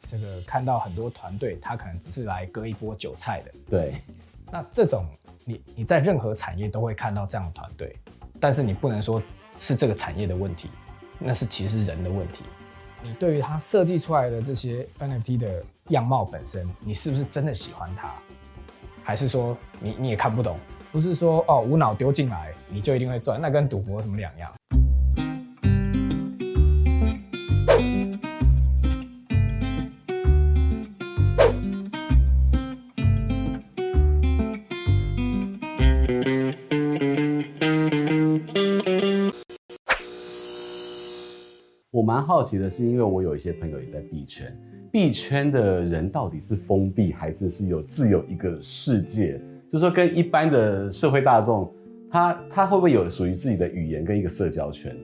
这个看到很多团队，他可能只是来割一波韭菜的。对，那这种你你在任何产业都会看到这样的团队，但是你不能说是这个产业的问题，那是其实是人的问题。你对于他设计出来的这些 NFT 的样貌本身，你是不是真的喜欢它？还是说你你也看不懂？不是说哦无脑丢进来你就一定会赚，那跟赌博什么两样？我蛮好奇的是，因为我有一些朋友也在币圈，币圈的人到底是封闭还是是有自有一个世界？就是说跟一般的社会大众，他他会不会有属于自己的语言跟一个社交圈？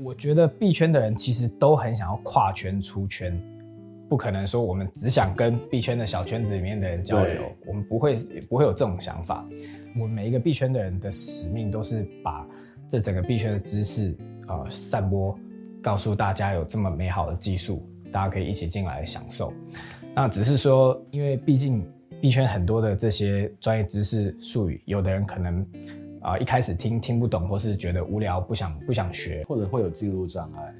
我觉得币圈的人其实都很想要跨圈出圈，不可能说我们只想跟币圈的小圈子里面的人交流，我们不会不会有这种想法。我们每一个币圈的人的使命都是把这整个币圈的知识呃散播。告诉大家有这么美好的技术，大家可以一起进来享受。那只是说，因为毕竟币圈很多的这些专业知识术语，有的人可能啊、一开始听听不懂，或是觉得无聊，不想不想学，或者会有进入障碍。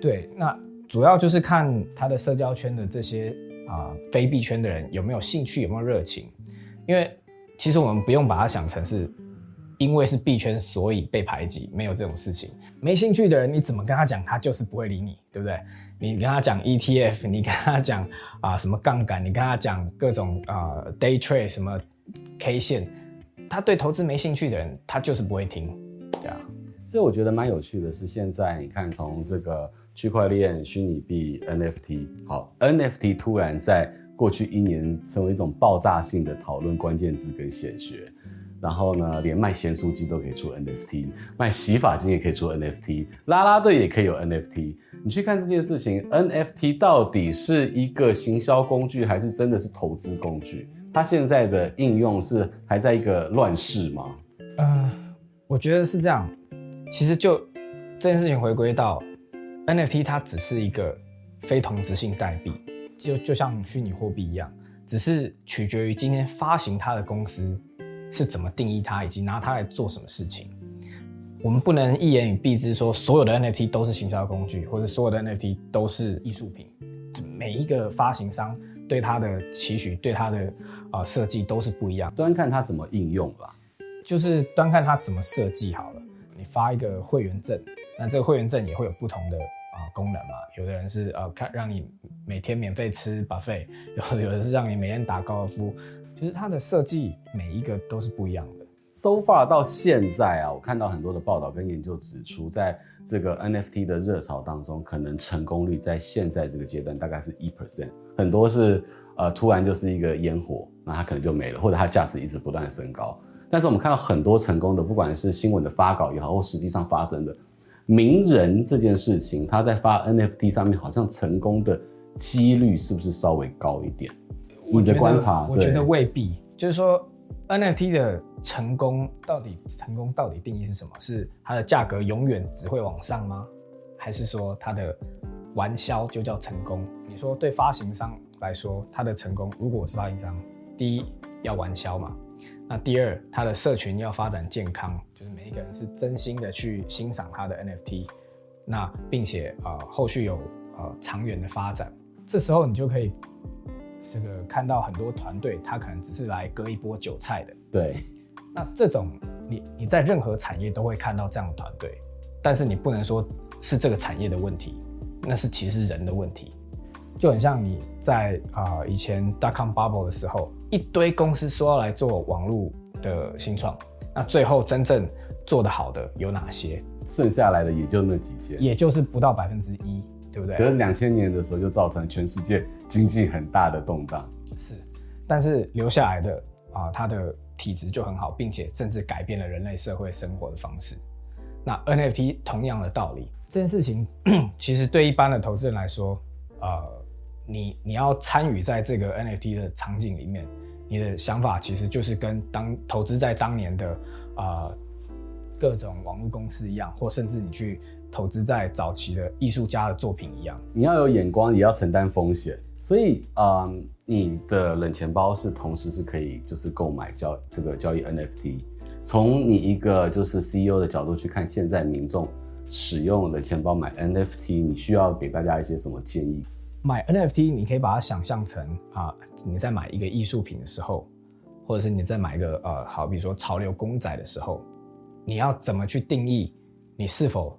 对，那主要就是看他的社交圈的这些啊、非币圈的人有没有兴趣，有没有热情。因为其实我们不用把它想成是。因为是币圈，所以被排挤，没有这种事情。没兴趣的人，你怎么跟他讲，他就是不会理你，对不对？你跟他讲 ETF，你跟他讲啊什么杠杆，你跟他讲各种啊 day trade 什么 K 线，他对投资没兴趣的人，他就是不会听，对啊。所以我觉得蛮有趣的是，现在你看，从这个区块链、虚拟币、NFT，好，NFT 突然在过去一年成为一种爆炸性的讨论关键字跟显学。然后呢，连卖咸酥鸡都可以出 NFT，卖洗发精也可以出 NFT，啦啦队也可以有 NFT。你去看这件事情，NFT 到底是一个行销工具，还是真的是投资工具？它现在的应用是还在一个乱世吗？呃，我觉得是这样。其实就这件事情回归到 NFT，它只是一个非同质性代币，就就像虚拟货币一样，只是取决于今天发行它的公司。是怎么定义它，以及拿它来做什么事情？我们不能一言以蔽之说所有的 NFT 都是行销工具，或者所有的 NFT 都是艺术品。每一个发行商对它的期许、对它的啊设计都是不一样。端看它怎么应用吧，就是端看它怎么设计好了。你发一个会员证，那这个会员证也会有不同的啊功能嘛？有的人是呃看让你每天免费吃 buffet，有的有的是让你每天打高尔夫。其实它的设计每一个都是不一样的。So far 到现在啊，我看到很多的报道跟研究指出，在这个 NFT 的热潮当中，可能成功率在现在这个阶段大概是一 percent，很多是呃突然就是一个烟火，那它可能就没了，或者它价值一直不断升高。但是我们看到很多成功的，不管是新闻的发稿也好，或实际上发生的名人这件事情，他在发 NFT 上面好像成功的几率是不是稍微高一点？你的观察，我觉得未必。就是说，NFT 的成功到底成功到底定义是什么？是它的价格永远只会往上吗？还是说它的玩销就叫成功？你说对发行商来说，它的成功，如果我是发行商，第一要玩销嘛，那第二，它的社群要发展健康，就是每一个人是真心的去欣赏它的 NFT，那并且啊、呃、后续有呃长远的发展，这时候你就可以。这个看到很多团队，他可能只是来割一波韭菜的。对，那这种你你在任何产业都会看到这样的团队，但是你不能说是这个产业的问题，那是其实是人的问题。就很像你在啊、呃、以前 dotcom bubble 的时候，一堆公司说要来做网络的新创，那最后真正做得好的有哪些？剩下来的也就那几间，也就是不到百分之一。对不对？可是两千年的时候就造成全世界经济很大的动荡。是，但是留下来的啊，它的体质就很好，并且甚至改变了人类社会生活的方式。那 NFT 同样的道理，这件事情 其实对一般的投资人来说，呃，你你要参与在这个 NFT 的场景里面，你的想法其实就是跟当投资在当年的啊、呃、各种网络公司一样，或甚至你去。投资在早期的艺术家的作品一样，你要有眼光，也要承担风险。所以，嗯，你的冷钱包是同时是可以就是购买交这个交易 NFT。从你一个就是 CEO 的角度去看，现在民众使用冷钱包买 NFT，你需要给大家一些什么建议？买 NFT，你可以把它想象成啊，你在买一个艺术品的时候，或者是你在买一个呃，好比说潮流公仔的时候，你要怎么去定义你是否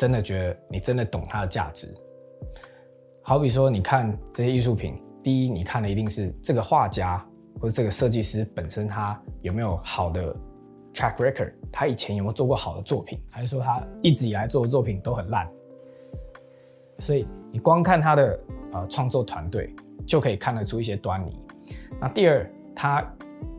真的觉得你真的懂它的价值？好比说，你看这些艺术品，第一，你看的一定是这个画家或者这个设计师本身他有没有好的 track record，他以前有没有做过好的作品，还是说他一直以来做的作品都很烂？所以你光看他的呃创作团队就可以看得出一些端倪。那第二，他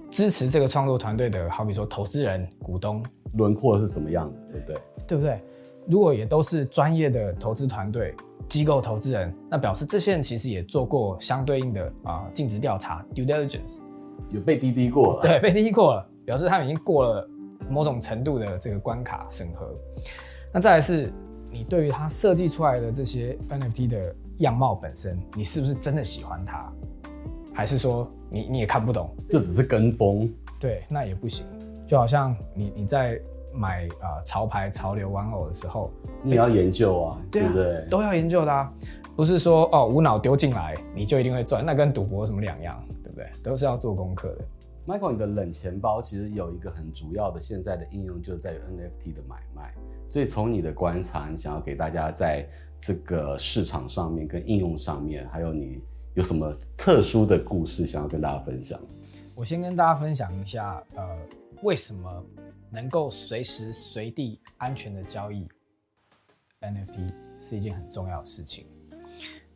支持这个创作团队的，好比说投资人、股东轮廓是什么样的，对不对？对不对？如果也都是专业的投资团队、机构投资人，那表示这些人其实也做过相对应的啊尽职调查 （due diligence），有被滴滴过了。对，被滴滴过了，表示他们已经过了某种程度的这个关卡审核。那再来是。你对于他设计出来的这些 NFT 的样貌本身，你是不是真的喜欢它？还是说你你也看不懂，就只是跟风？对，那也不行。就好像你你在买啊、呃、潮牌潮流玩偶的时候，你也要研究啊，对不对？都要研究的啊，不是说哦无脑丢进来你就一定会赚，那跟赌博有什么两样？对不对？都是要做功课的。Michael，你的冷钱包其实有一个很主要的现在的应用，就是在于 NFT 的买卖。所以从你的观察，你想要给大家在这个市场上面跟应用上面，还有你有什么特殊的故事想要跟大家分享？我先跟大家分享一下，呃，为什么能够随时随地安全的交易 NFT 是一件很重要的事情。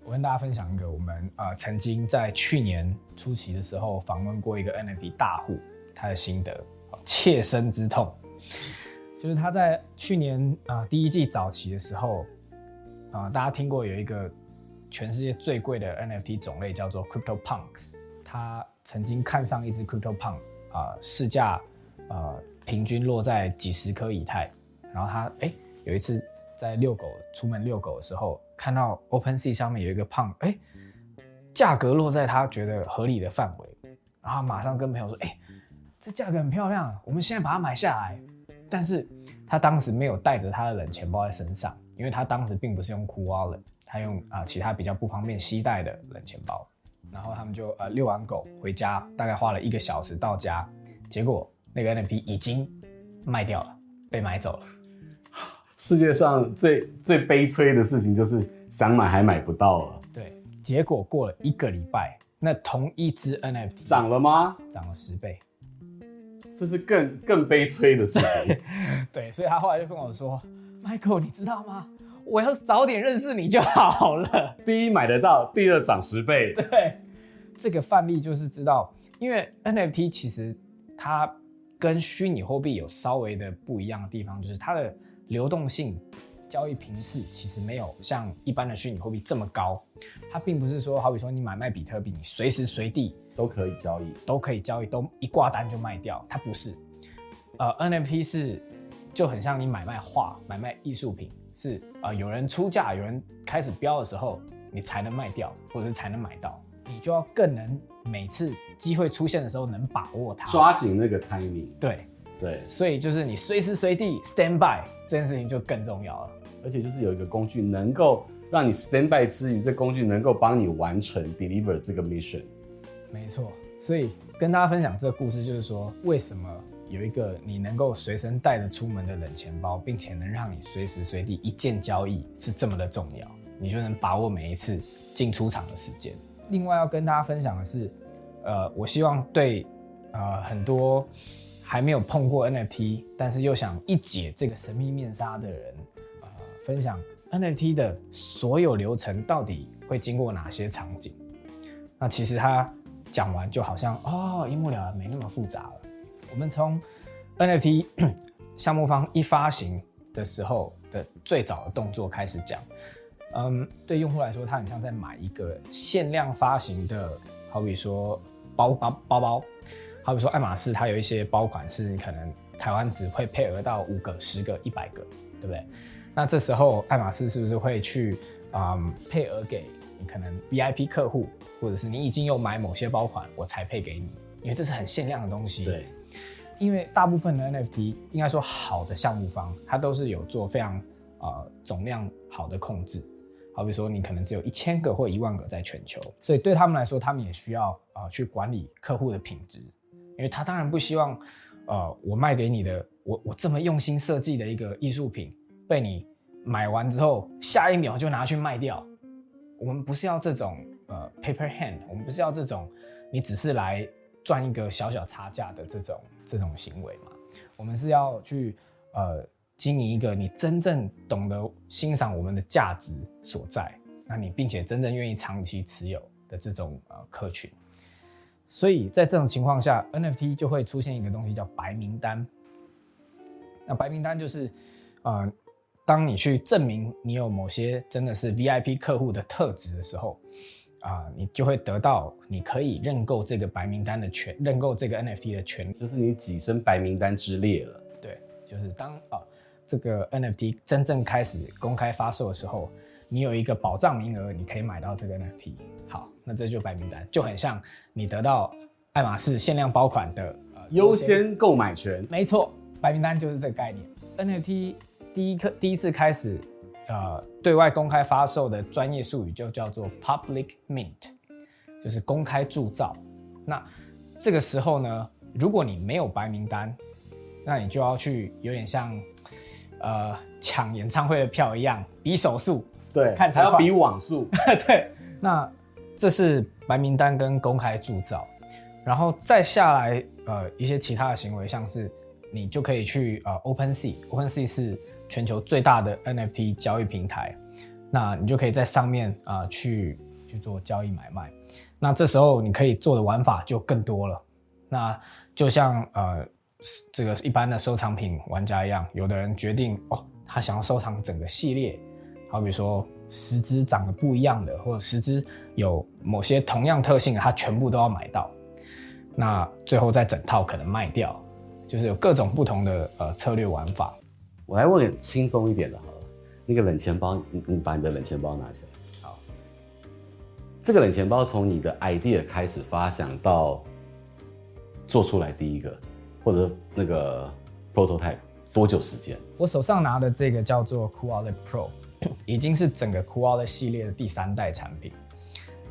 我跟大家分享一个，我们呃曾经在去年初期的时候访问过一个 NFT 大户，他的心得，切身之痛。就是他在去年啊、第一季早期的时候啊、大家听过有一个全世界最贵的 NFT 种类叫做 Crypto Punks，他曾经看上一只 Crypto Punk 啊、呃，市价呃平均落在几十颗以太，然后他哎、有一次在遛狗出门遛狗的时候，看到 OpenSea 上面有一个胖哎、价格落在他觉得合理的范围，然后马上跟朋友说，哎、这价格很漂亮，我们现在把它买下来。但是他当时没有带着他的冷钱包在身上，因为他当时并不是用 Cool Wallet，他用啊、其他比较不方便携带的冷钱包。然后他们就呃遛完狗回家，大概花了一个小时到家，结果那个 NFT 已经卖掉了，被买走了。世界上最最悲催的事情就是想买还买不到了。对，结果过了一个礼拜，那同一只 NFT 涨了吗？涨了十倍。这是更更悲催的事情。对，所以他后来就跟我说：“Michael，你知道吗？我要是早点认识你就好了。第一买得到，第二涨十倍。”对，这个范例就是知道，因为 NFT 其实它跟虚拟货币有稍微的不一样的地方，就是它的流动性、交易频次其实没有像一般的虚拟货币这么高。它并不是说，好比说你买卖比特币，你随时随地。都可以交易，都可以交易，都一挂单就卖掉。它不是，呃，NFT 是就很像你买卖画、买卖艺术品，是啊、呃，有人出价，有人开始标的时候，你才能卖掉，或者是才能买到。你就要更能每次机会出现的时候能把握它，抓紧那个 timing。对对，所以就是你随时随地 stand by 这件事情就更重要了。而且就是有一个工具能够让你 stand by 之余，这工具能够帮你完成 deliver 这个 mission。没错，所以跟大家分享这个故事，就是说为什么有一个你能够随身带着出门的冷钱包，并且能让你随时随地一键交易是这么的重要，你就能把握每一次进出场的时间。另外要跟大家分享的是，呃，我希望对呃很多还没有碰过 NFT，但是又想一解这个神秘面纱的人，呃，分享 NFT 的所有流程到底会经过哪些场景。那其实他。讲完就好像哦，一目了然，没那么复杂了。我们从 NFT 项目方一发行的时候的最早的动作开始讲。嗯，对用户来说，它很像在买一个限量发行的，好比说包包包包，好比说爱马仕，它有一些包款是你可能台湾只会配额到五个、十个、一百个，对不对？那这时候爱马仕是不是会去嗯配额给？你可能 VIP 客户，或者是你已经有买某些包款，我才配给你，因为这是很限量的东西。对，因为大部分的 NFT 应该说好的项目方，它都是有做非常呃总量好的控制。好比说，你可能只有一千个或一万个在全球，所以对他们来说，他们也需要啊、去管理客户的品质，因为他当然不希望，呃，我卖给你的，我我这么用心设计的一个艺术品，被你买完之后，下一秒就拿去卖掉。我们不是要这种呃 paper hand，我们不是要这种你只是来赚一个小小差价的这种这种行为嘛？我们是要去呃。经营一个你真正懂得欣赏我们的价值所在，那你并且真正愿意长期持有的这种呃客群，所以在这种情况下，NFT 就会出现一个东西叫白名单。那白名单就是，呃，当你去证明你有某些真的是 VIP 客户的特质的时候，啊、呃，你就会得到你可以认购这个白名单的权，认购这个 NFT 的权利，就是你跻身白名单之列了。对，就是当啊。呃这个 NFT 真正开始公开发售的时候，你有一个保障名额，你可以买到这个 NFT。好，那这就白名单，就很像你得到爱马仕限量包款的呃优先购买权。没错，白名单就是这个概念。NFT 第一课第一次开始呃对外公开发售的专业术语就叫做 Public Mint，就是公开铸造。那这个时候呢，如果你没有白名单，那你就要去有点像。呃，抢演唱会的票一样，比手速，对，看才要比网速，对。那这是白名单跟公开铸造，然后再下来，呃，一些其他的行为，像是你就可以去呃 OpenSea，OpenSea 是全球最大的 NFT 交易平台，那你就可以在上面啊、呃、去去做交易买卖。那这时候你可以做的玩法就更多了。那就像呃。这个一般的收藏品玩家一样，有的人决定哦，他想要收藏整个系列，好比说十只长得不一样的，或者十只有某些同样特性的，他全部都要买到。那最后再整套可能卖掉，就是有各种不同的呃策略玩法。我来问个轻松一点的好了，那个冷钱包，你你把你的冷钱包拿起来。好，这个冷钱包从你的 idea 开始发想到做出来第一个。或者那个 prototype 多久时间？我手上拿的这个叫做 Cool Wallet Pro，已经是整个 Cool Wallet 系列的第三代产品。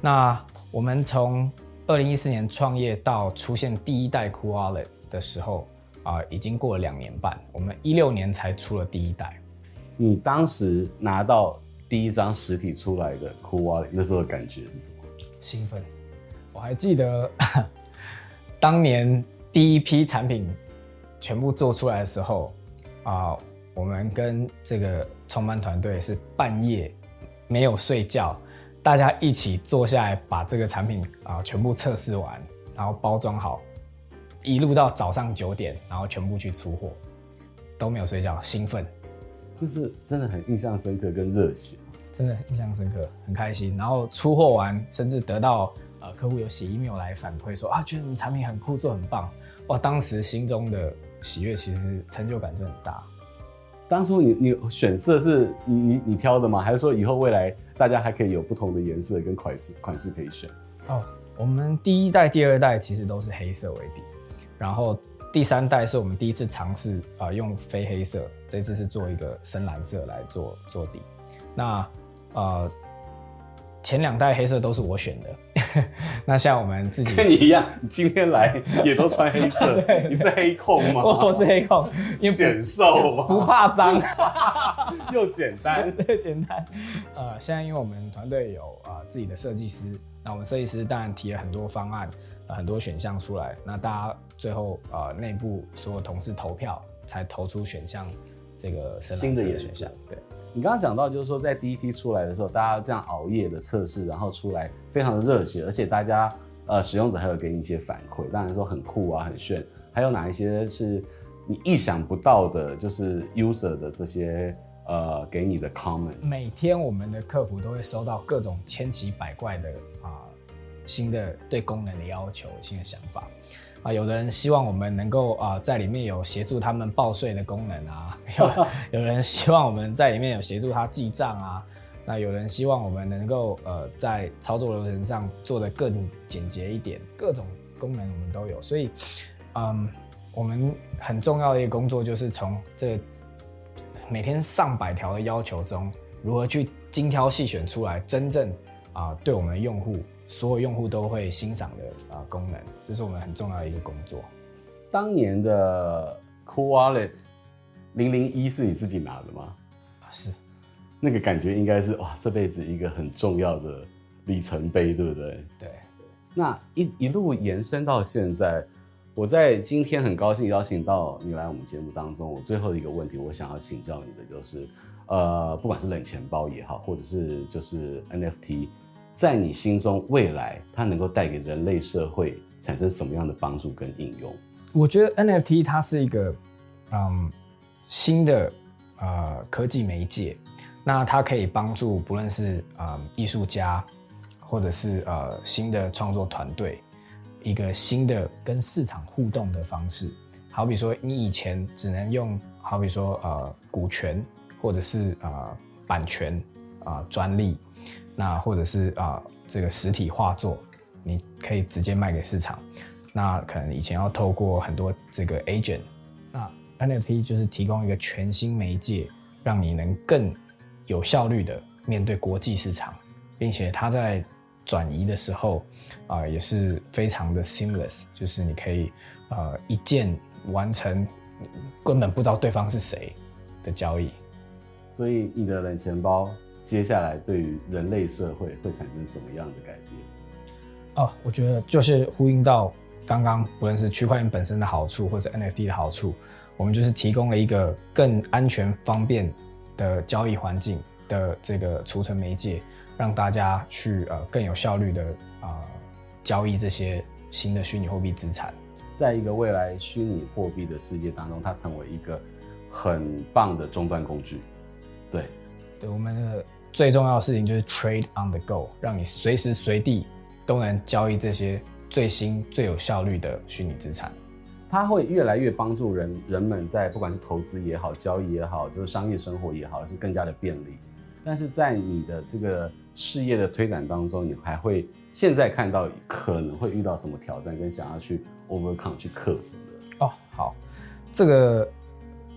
那我们从二零一四年创业到出现第一代 Cool Wallet 的时候啊、呃，已经过了两年半。我们一六年才出了第一代。你当时拿到第一张实体出来的 Cool Wallet，那时候的感觉是什么？兴奋。我还记得 当年。第一批产品全部做出来的时候，啊、呃，我们跟这个创办团队是半夜没有睡觉，大家一起坐下来把这个产品啊、呃、全部测试完，然后包装好，一路到早上九点，然后全部去出货，都没有睡觉，兴奋，就是真的很印象深刻跟热血，真的印象深刻，很开心。然后出货完，甚至得到呃客户有写 email 来反馈说啊，觉得你产品很酷，做很棒。哇，当时心中的喜悦其实成就感真的很大。当初你你选色是你你你挑的吗？还是说以后未来大家还可以有不同的颜色跟款式款式可以选？哦，我们第一代、第二代其实都是黑色为底，然后第三代是我们第一次尝试啊用非黑色，这次是做一个深蓝色来做做底。那呃。前两代黑色都是我选的，那像我们自己跟你一样，你今天来也都穿黑色，你是黑控吗？我是黑控，显瘦吗？不怕脏，又简单，对，简单。呃，现在因为我们团队有啊、呃、自己的设计师，那我们设计师当然提了很多方案，呃、很多选项出来，那大家最后呃内部所有同事投票才投出选项，这个新的选项，对。你刚刚讲到，就是说在第一批出来的时候，大家这样熬夜的测试，然后出来非常的热血，而且大家呃使用者还有给你一些反馈，当然说很酷啊，很炫。还有哪一些是你意想不到的，就是 user 的这些呃给你的 comment？每天我们的客服都会收到各种千奇百怪的啊、呃、新的对功能的要求、新的想法。啊，有的人希望我们能够啊，在里面有协助他们报税的功能啊，有 有人希望我们在里面有协助他记账啊，那有人希望我们能够呃在操作流程上做得更简洁一点，各种功能我们都有。所以，嗯，我们很重要的一个工作就是从这每天上百条的要求中，如何去精挑细选出来真正啊、呃、对我们的用户，所有用户都会欣赏的啊、呃、功能，这是我们很重要的一个工作。当年的 Cool Wallet 零零一是你自己拿的吗？是，那个感觉应该是哇，这辈子一个很重要的里程碑，对不对？对。那一一路延伸到现在，我在今天很高兴邀请到你来我们节目当中。我最后一个问题，我想要请教你的就是，呃，不管是冷钱包也好，或者是就是 NFT，在你心中未来它能够带给人类社会产生什么样的帮助跟应用？我觉得 NFT 它是一个嗯新的。呃，科技媒介，那它可以帮助不论是呃艺术家，或者是呃新的创作团队，一个新的跟市场互动的方式。好比说，你以前只能用，好比说呃股权，或者是呃版权啊、专利，那或者是啊、这个实体画作，你可以直接卖给市场。那可能以前要透过很多这个 agent 那。NFT 就是提供一个全新媒介，让你能更有效率的面对国际市场，并且它在转移的时候啊、也是非常的 seamless，就是你可以呃一键完成，根本不知道对方是谁的交易。所以你的冷钱包接下来对于人类社会会产生什么样的改变？哦，我觉得就是呼应到刚刚不论是区块链本身的好处，或者 NFT 的好处。我们就是提供了一个更安全、方便的交易环境的这个储存媒介，让大家去呃更有效率的啊、呃、交易这些新的虚拟货币资产。在一个未来虚拟货币的世界当中，它成为一个很棒的终端工具。对，对，我们的最重要的事情就是 trade on the go，让你随时随地都能交易这些最新、最有效率的虚拟资产。它会越来越帮助人人们在不管是投资也好、交易也好，就是商业生活也好，是更加的便利。但是在你的这个事业的推展当中，你还会现在看到可能会遇到什么挑战，跟想要去 overcome 去克服的？哦，好，这个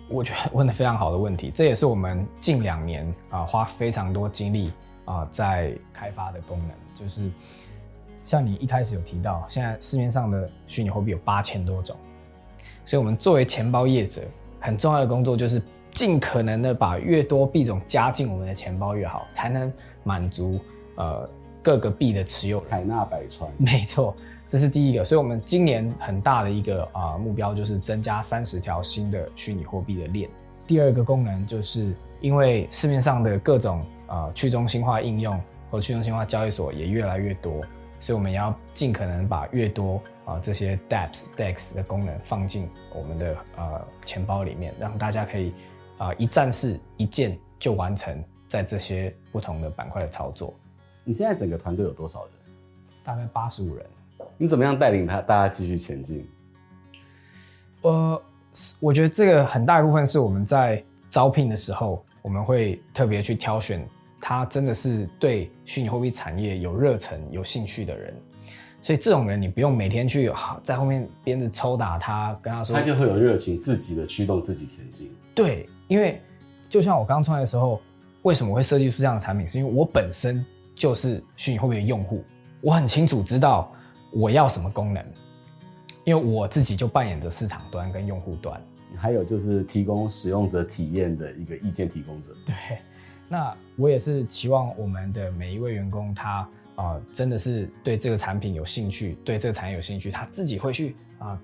我觉得问的非常好的问题，这也是我们近两年啊花非常多精力啊在开发的功能，就是像你一开始有提到，现在市面上的虚拟货币有八千多种。所以，我们作为钱包业者，很重要的工作就是尽可能的把越多币种加进我们的钱包越好，才能满足呃各个币的持有海纳百川。没错，这是第一个。所以，我们今年很大的一个啊、呃、目标就是增加三十条新的虚拟货币的链。第二个功能就是因为市面上的各种啊、呃、去中心化应用和去中心化交易所也越来越多，所以我们也要尽可能把越多。啊，这些 DApps、DEX 的功能放进我们的呃钱包里面，让大家可以啊、呃、一站式一键就完成在这些不同的板块的操作。你现在整个团队有多少人？大概八十五人。你怎么样带领他大家继续前进？呃，我觉得这个很大一部分是我们在招聘的时候，我们会特别去挑选他真的是对虚拟货币产业有热忱、有兴趣的人。所以这种人，你不用每天去在后面鞭子抽打他，跟他说，他就会有热情，自己的驱动自己前进。对，因为就像我刚创业的时候，为什么会设计出这样的产品？是因为我本身就是虚拟货币的用户，我很清楚知道我要什么功能，因为我自己就扮演着市场端跟用户端，还有就是提供使用者体验的一个意见提供者。对，那我也是期望我们的每一位员工他。啊、呃，真的是对这个产品有兴趣，对这个产业有兴趣，他自己会去啊、呃、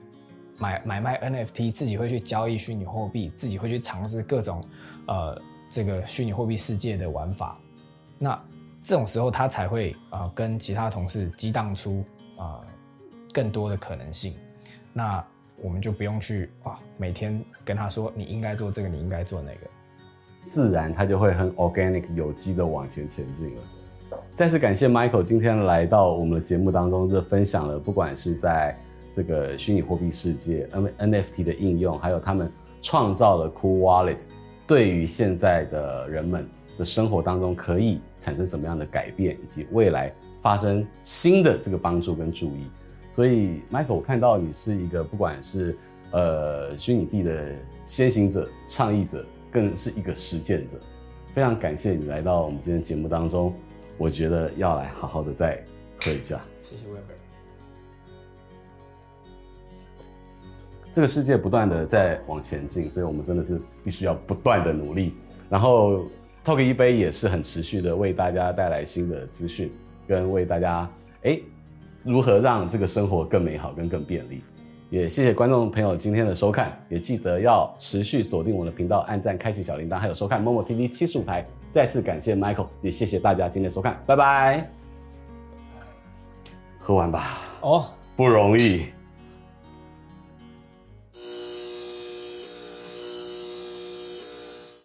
买买卖 NFT，自己会去交易虚拟货币，自己会去尝试各种呃这个虚拟货币世界的玩法。那这种时候，他才会啊、呃、跟其他同事激荡出啊、呃、更多的可能性。那我们就不用去啊每天跟他说你应该做这个，你应该做那个，自然他就会很 organic 有机的往前前进了。再次感谢 Michael 今天来到我们的节目当中，这分享了不管是在这个虚拟货币世界 NFT 的应用，还有他们创造了 Cool Wallet，对于现在的人们的生活当中可以产生什么样的改变，以及未来发生新的这个帮助跟注意。所以，Michael，我看到你是一个不管是呃虚拟币的先行者、倡议者，更是一个实践者。非常感谢你来到我们今天节目当中，我觉得要来好好的再喝一下。谢谢 Weber。这个世界不断的在往前进，所以我们真的是必须要不断的努力。然后，Talk 一杯也是很持续的为大家带来新的资讯，跟为大家哎如何让这个生活更美好跟更便利。也谢谢观众朋友今天的收看，也记得要持续锁定我的频道，按赞、开启小铃铛，还有收看 Momo TV 七十五台。再次感谢 Michael，也谢谢大家今天的收看，拜拜。喝完吧。哦，不容易。